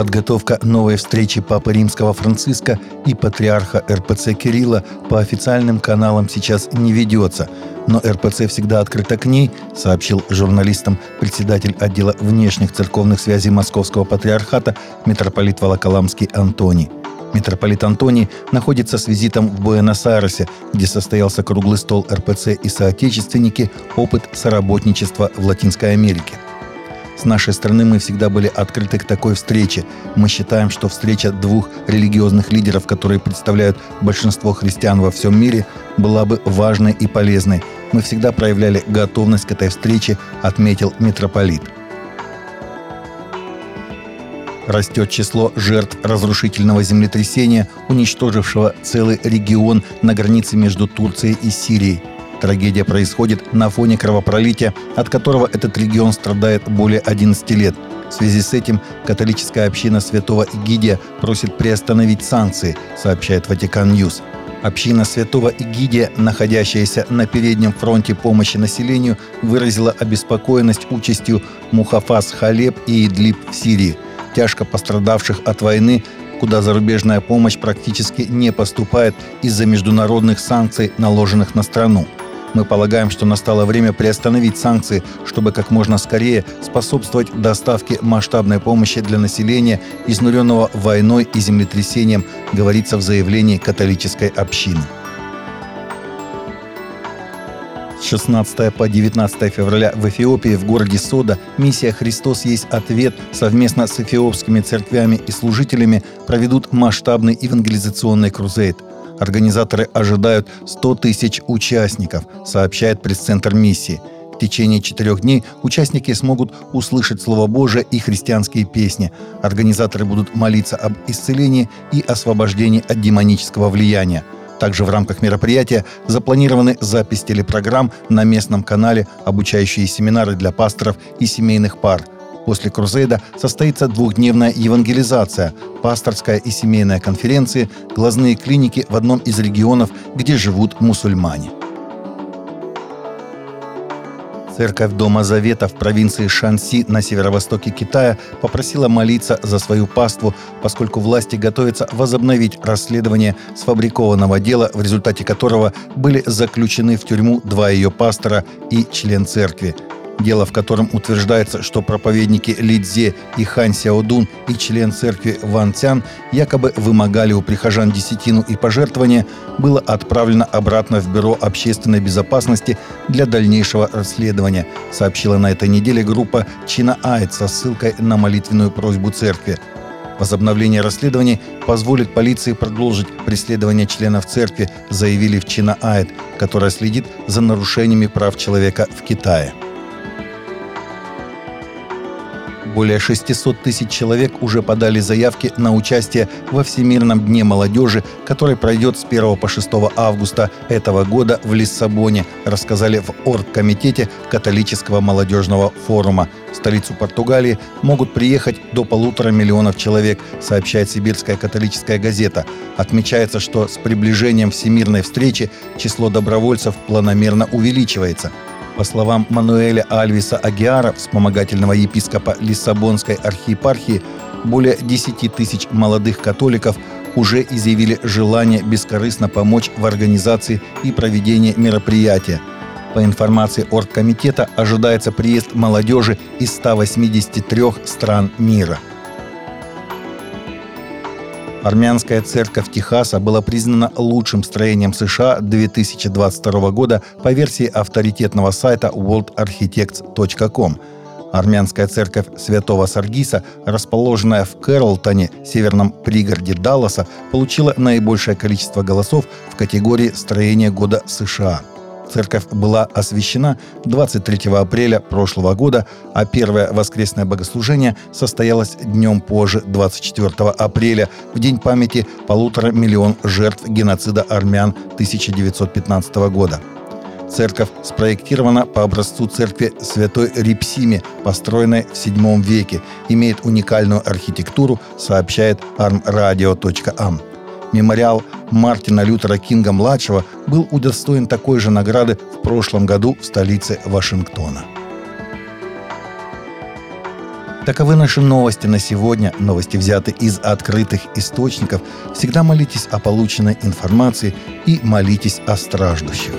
Подготовка новой встречи Папы Римского Франциска и патриарха РПЦ Кирилла по официальным каналам сейчас не ведется, но РПЦ всегда открыта к ней, сообщил журналистам председатель отдела внешних церковных связей Московского патриархата митрополит Волоколамский Антоний. Митрополит Антоний находится с визитом в Буэнос-Айресе, где состоялся круглый стол РПЦ и соотечественники «Опыт соработничества в Латинской Америке». С нашей стороны мы всегда были открыты к такой встрече. Мы считаем, что встреча двух религиозных лидеров, которые представляют большинство христиан во всем мире, была бы важной и полезной. Мы всегда проявляли готовность к этой встрече, отметил митрополит. Растет число жертв разрушительного землетрясения, уничтожившего целый регион на границе между Турцией и Сирией. Трагедия происходит на фоне кровопролития, от которого этот регион страдает более 11 лет. В связи с этим католическая община святого Эгидия просит приостановить санкции, сообщает Vatican News. Община святого Эгидия, находящаяся на переднем фронте помощи населению, выразила обеспокоенность участью Мухафас Халеб и Идлиб в Сирии, тяжко пострадавших от войны, куда зарубежная помощь практически не поступает из-за международных санкций, наложенных на страну. Мы полагаем, что настало время приостановить санкции, чтобы как можно скорее способствовать доставке масштабной помощи для населения, изнуренного войной и землетрясением, говорится в заявлении католической общины. С 16 по 19 февраля в Эфиопии в городе Сода миссия «Христос есть ответ» совместно с эфиопскими церквями и служителями проведут масштабный евангелизационный крузейд – Организаторы ожидают 100 тысяч участников, сообщает пресс-центр миссии. В течение четырех дней участники смогут услышать Слово Божие и христианские песни. Организаторы будут молиться об исцелении и освобождении от демонического влияния. Также в рамках мероприятия запланированы запись телепрограмм на местном канале, обучающие семинары для пасторов и семейных пар – После Крузейда состоится двухдневная евангелизация, пасторская и семейная конференции, глазные клиники в одном из регионов, где живут мусульмане. Церковь Дома Завета в провинции Шанси на северо-востоке Китая попросила молиться за свою паству, поскольку власти готовятся возобновить расследование сфабрикованного дела, в результате которого были заключены в тюрьму два ее пастора и член церкви – Дело, в котором утверждается, что проповедники Лидзе и Хан Сяодун и член церкви Ван Цян якобы вымогали у прихожан десятину и пожертвования, было отправлено обратно в Бюро общественной безопасности для дальнейшего расследования, сообщила на этой неделе группа Чина Айт со ссылкой на молитвенную просьбу церкви. Возобновление расследований позволит полиции продолжить преследование членов церкви, заявили в Чина Айт, которая следит за нарушениями прав человека в Китае. Более 600 тысяч человек уже подали заявки на участие во Всемирном дне молодежи, который пройдет с 1 по 6 августа этого года в Лиссабоне, рассказали в Оргкомитете католического молодежного форума. В столицу Португалии могут приехать до полутора миллионов человек, сообщает Сибирская католическая газета. Отмечается, что с приближением всемирной встречи число добровольцев планомерно увеличивается – по словам Мануэля Альвиса Агиара, вспомогательного епископа Лиссабонской архиепархии, более 10 тысяч молодых католиков уже изъявили желание бескорыстно помочь в организации и проведении мероприятия. По информации Оргкомитета, ожидается приезд молодежи из 183 стран мира – Армянская церковь Техаса была признана лучшим строением США 2022 года по версии авторитетного сайта worldarchitects.com. Армянская церковь Святого Саргиса, расположенная в Кэролтоне, северном пригороде Далласа, получила наибольшее количество голосов в категории строения года США – Церковь была освящена 23 апреля прошлого года, а первое воскресное богослужение состоялось днем позже, 24 апреля, в день памяти полутора миллион жертв геноцида армян 1915 года. Церковь спроектирована по образцу церкви Святой Рипсиме, построенной в VII веке, имеет уникальную архитектуру, сообщает armradio.am. Мемориал Мартина Лютера Кинга-младшего был удостоен такой же награды в прошлом году в столице Вашингтона. Таковы наши новости на сегодня. Новости взяты из открытых источников. Всегда молитесь о полученной информации и молитесь о страждущих.